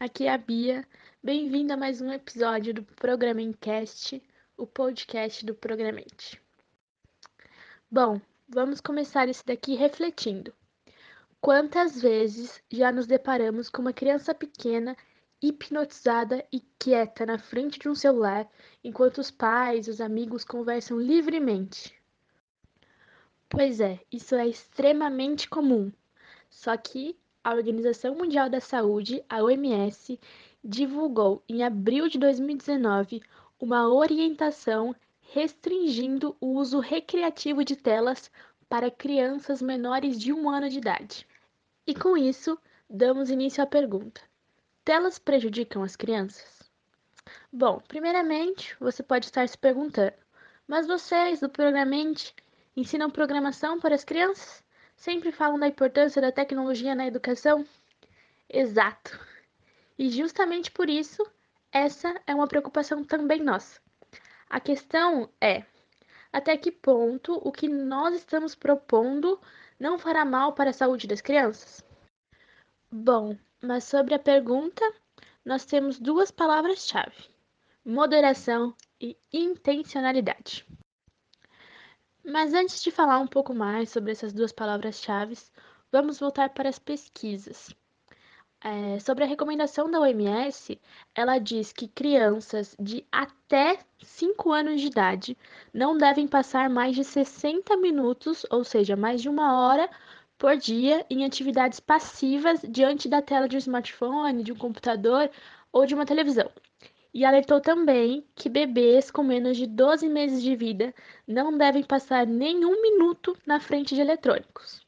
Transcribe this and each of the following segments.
aqui é a Bia. Bem-vindo a mais um episódio do Programencast, o podcast do Programente. Bom, vamos começar esse daqui refletindo. Quantas vezes já nos deparamos com uma criança pequena hipnotizada e quieta na frente de um celular, enquanto os pais, os amigos conversam livremente? Pois é, isso é extremamente comum. Só que a Organização Mundial da Saúde, a OMS, divulgou em abril de 2019 uma orientação restringindo o uso recreativo de telas para crianças menores de um ano de idade. E com isso, damos início à pergunta: telas prejudicam as crianças? Bom, primeiramente, você pode estar se perguntando: mas vocês do Programente ensinam programação para as crianças? Sempre falam da importância da tecnologia na educação? Exato. E justamente por isso, essa é uma preocupação também nossa. A questão é: até que ponto o que nós estamos propondo não fará mal para a saúde das crianças? Bom, mas sobre a pergunta, nós temos duas palavras-chave: moderação e intencionalidade. Mas antes de falar um pouco mais sobre essas duas palavras-chave, vamos voltar para as pesquisas. É, sobre a recomendação da OMS, ela diz que crianças de até 5 anos de idade não devem passar mais de 60 minutos, ou seja, mais de uma hora por dia, em atividades passivas diante da tela de um smartphone, de um computador ou de uma televisão. E alertou também que bebês com menos de 12 meses de vida não devem passar nenhum minuto na frente de eletrônicos.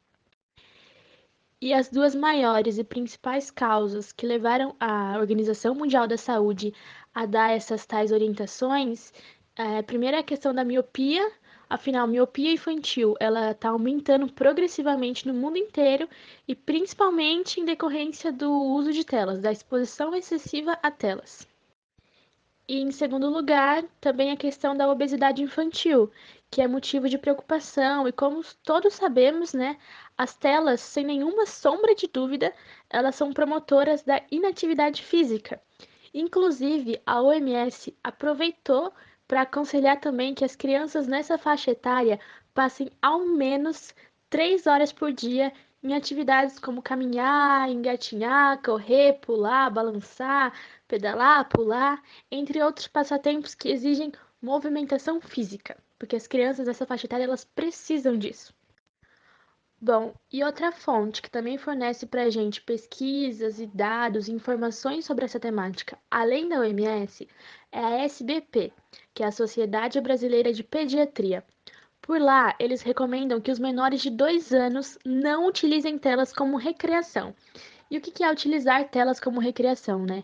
E as duas maiores e principais causas que levaram a Organização Mundial da Saúde a dar essas tais orientações, é, primeiro é a questão da miopia, afinal, miopia infantil ela está aumentando progressivamente no mundo inteiro e principalmente em decorrência do uso de telas, da exposição excessiva a telas. E em segundo lugar, também a questão da obesidade infantil, que é motivo de preocupação, e como todos sabemos, né, as telas, sem nenhuma sombra de dúvida, elas são promotoras da inatividade física. Inclusive, a OMS aproveitou para aconselhar também que as crianças nessa faixa etária passem ao menos três horas por dia em atividades como caminhar, engatinhar, correr, pular, balançar, pedalar, pular, entre outros passatempos que exigem movimentação física, porque as crianças dessa faixa etária elas precisam disso. Bom, e outra fonte que também fornece para a gente pesquisas e dados e informações sobre essa temática, além da OMS, é a SBP, que é a Sociedade Brasileira de Pediatria. Por lá, eles recomendam que os menores de 2 anos não utilizem telas como recreação. E o que é utilizar telas como recreação, né?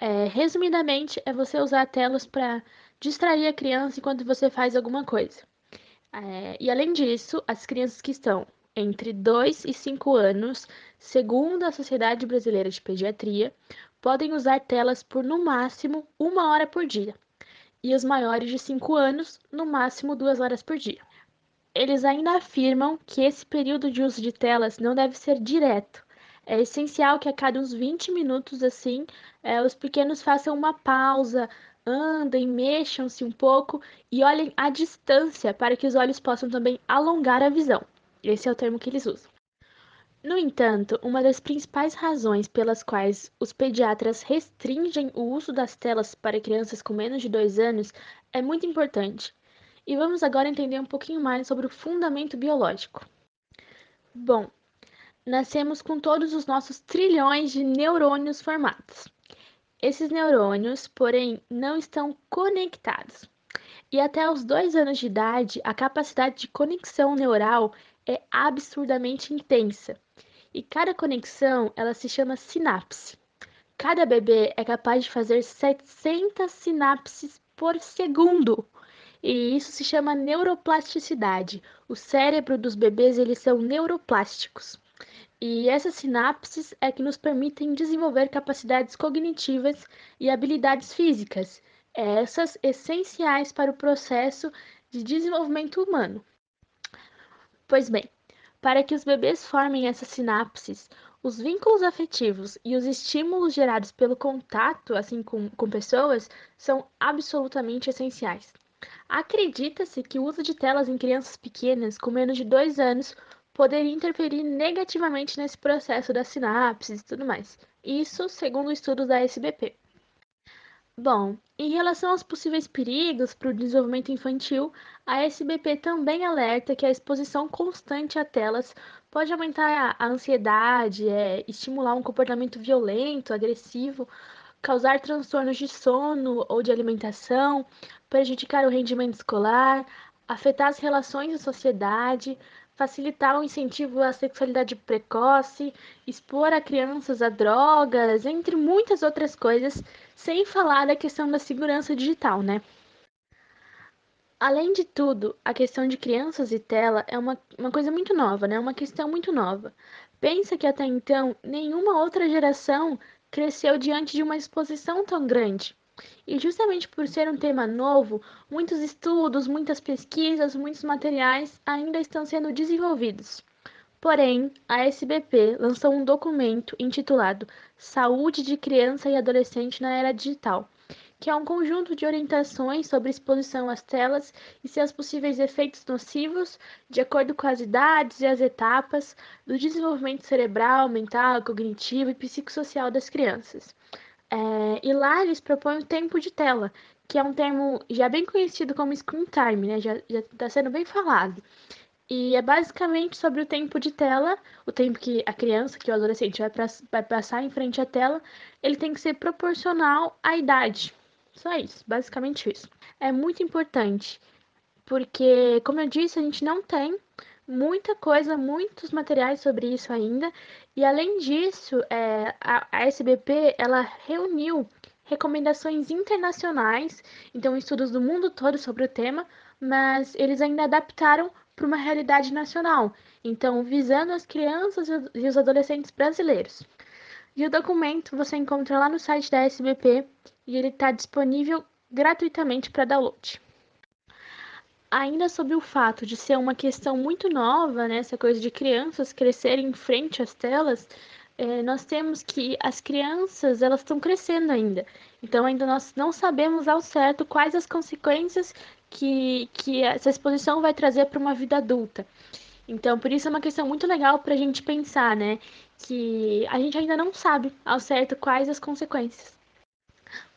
É, resumidamente, é você usar telas para distrair a criança enquanto você faz alguma coisa. É, e além disso, as crianças que estão entre 2 e 5 anos, segundo a Sociedade Brasileira de Pediatria, podem usar telas por no máximo uma hora por dia, e os maiores de 5 anos, no máximo duas horas por dia. Eles ainda afirmam que esse período de uso de telas não deve ser direto, é essencial que a cada uns 20 minutos, assim, é, os pequenos façam uma pausa, andem, mexam-se um pouco e olhem à distância para que os olhos possam também alongar a visão. Esse é o termo que eles usam. No entanto, uma das principais razões pelas quais os pediatras restringem o uso das telas para crianças com menos de 2 anos é muito importante. E vamos agora entender um pouquinho mais sobre o fundamento biológico. Bom, nascemos com todos os nossos trilhões de neurônios formados. Esses neurônios, porém, não estão conectados. E até os dois anos de idade, a capacidade de conexão neural é absurdamente intensa. E cada conexão, ela se chama sinapse. Cada bebê é capaz de fazer 700 sinapses por segundo. E isso se chama neuroplasticidade. O cérebro dos bebês, eles são neuroplásticos. E essas sinapses é que nos permitem desenvolver capacidades cognitivas e habilidades físicas, essas essenciais para o processo de desenvolvimento humano. Pois bem, Para que os bebês formem essas sinapses, os vínculos afetivos e os estímulos gerados pelo contato assim com, com pessoas são absolutamente essenciais. Acredita-se que o uso de telas em crianças pequenas com menos de dois anos poderia interferir negativamente nesse processo das sinapses e tudo mais. Isso segundo estudos da SBP. Bom, em relação aos possíveis perigos para o desenvolvimento infantil, a SBP também alerta que a exposição constante a telas pode aumentar a ansiedade, é, estimular um comportamento violento, agressivo, causar transtornos de sono ou de alimentação, prejudicar o rendimento escolar, afetar as relações em sociedade, facilitar o incentivo à sexualidade precoce, expor a crianças a drogas, entre muitas outras coisas, sem falar da questão da segurança digital, né? Além de tudo, a questão de crianças e tela é uma, uma coisa muito nova, né? Uma questão muito nova. Pensa que até então nenhuma outra geração cresceu diante de uma exposição tão grande. E justamente por ser um tema novo, muitos estudos, muitas pesquisas, muitos materiais ainda estão sendo desenvolvidos. Porém, a SBP lançou um documento intitulado Saúde de Criança e Adolescente na Era Digital, que é um conjunto de orientações sobre exposição às telas e seus possíveis efeitos nocivos, de acordo com as idades e as etapas do desenvolvimento cerebral, mental, cognitivo e psicossocial das crianças. É, e lá eles propõem o tempo de tela, que é um termo já bem conhecido como screen time, né? Já está sendo bem falado. E é basicamente sobre o tempo de tela, o tempo que a criança, que o adolescente vai, pra, vai passar em frente à tela, ele tem que ser proporcional à idade. Só isso, basicamente isso. É muito importante, porque, como eu disse, a gente não tem muita coisa, muitos materiais sobre isso ainda. E além disso, é, a, a SBP ela reuniu recomendações internacionais, então estudos do mundo todo sobre o tema, mas eles ainda adaptaram para uma realidade nacional, então visando as crianças e os adolescentes brasileiros. E o documento você encontra lá no site da SBP e ele está disponível gratuitamente para download ainda sobre o fato de ser uma questão muito nova, né, essa coisa de crianças crescerem em frente às telas, é, nós temos que as crianças elas estão crescendo ainda. Então ainda nós não sabemos ao certo quais as consequências que, que essa exposição vai trazer para uma vida adulta. Então, por isso é uma questão muito legal para a gente pensar, né? Que a gente ainda não sabe ao certo quais as consequências.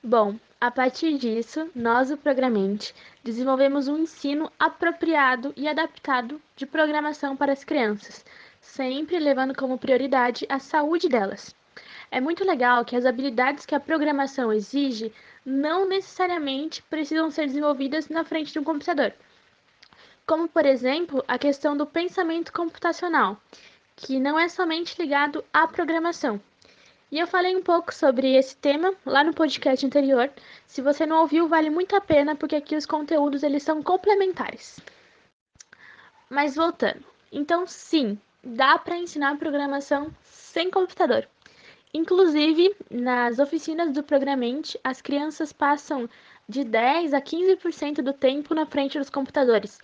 Bom, a partir disso, nós, o Programente, desenvolvemos um ensino apropriado e adaptado de programação para as crianças, sempre levando como prioridade a saúde delas. É muito legal que as habilidades que a programação exige não necessariamente precisam ser desenvolvidas na frente de um computador. Como, por exemplo, a questão do pensamento computacional, que não é somente ligado à programação, e eu falei um pouco sobre esse tema lá no podcast anterior. Se você não ouviu, vale muito a pena porque aqui os conteúdos eles são complementares. Mas voltando. Então, sim, dá para ensinar programação sem computador. Inclusive, nas oficinas do Programente, as crianças passam de 10 a 15% do tempo na frente dos computadores,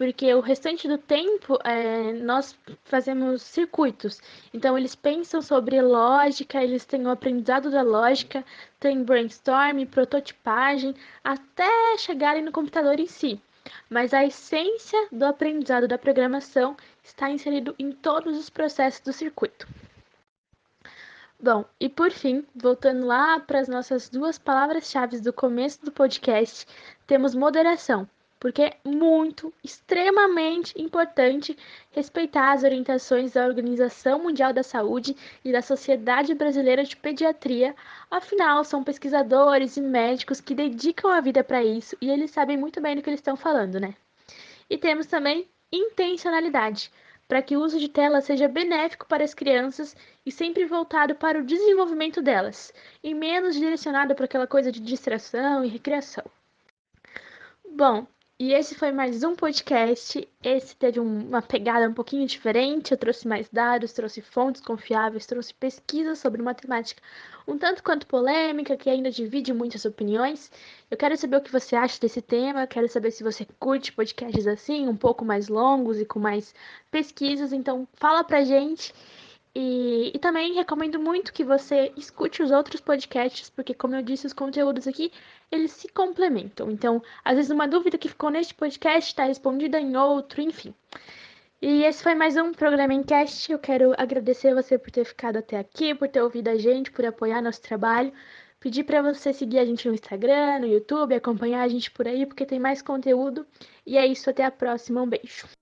porque o restante do tempo é, nós fazemos circuitos. Então, eles pensam sobre lógica, eles têm o aprendizado da lógica, tem brainstorm, prototipagem, até chegarem no computador em si. Mas a essência do aprendizado da programação está inserido em todos os processos do circuito. Bom, e por fim, voltando lá para as nossas duas palavras-chave do começo do podcast, temos moderação porque é muito, extremamente importante respeitar as orientações da Organização Mundial da Saúde e da Sociedade Brasileira de Pediatria. Afinal, são pesquisadores e médicos que dedicam a vida para isso e eles sabem muito bem do que eles estão falando, né? E temos também intencionalidade, para que o uso de tela seja benéfico para as crianças e sempre voltado para o desenvolvimento delas, e menos direcionado para aquela coisa de distração e recreação. Bom, E esse foi mais um podcast. Esse teve um, uma pegada um pouquinho diferente. Eu trouxe mais dados, trouxe fontes confiáveis, trouxe pesquisas sobre matemática um tanto quanto polêmica, que ainda divide muitas opiniões. Eu quero saber o que você acha desse tema. Quero saber se você curte podcasts assim, um pouco mais longos e com mais pesquisas. Então, fala pra gente. E, e, também recomendo muito que você escute os outros podcasts, porque, como eu disse, os conteúdos aqui, eles se complementam. Então, às vezes, uma dúvida que ficou neste podcast está respondida em outro, enfim. E esse foi mais um programa em cast. Eu quero agradecer você por ter ficado até aqui, por ter ouvido a gente, por apoiar nosso trabalho. Pedir para você seguir a gente no Instagram, no YouTube, acompanhar a gente por aí, porque tem mais conteúdo. E é isso, até a próxima. Um beijo.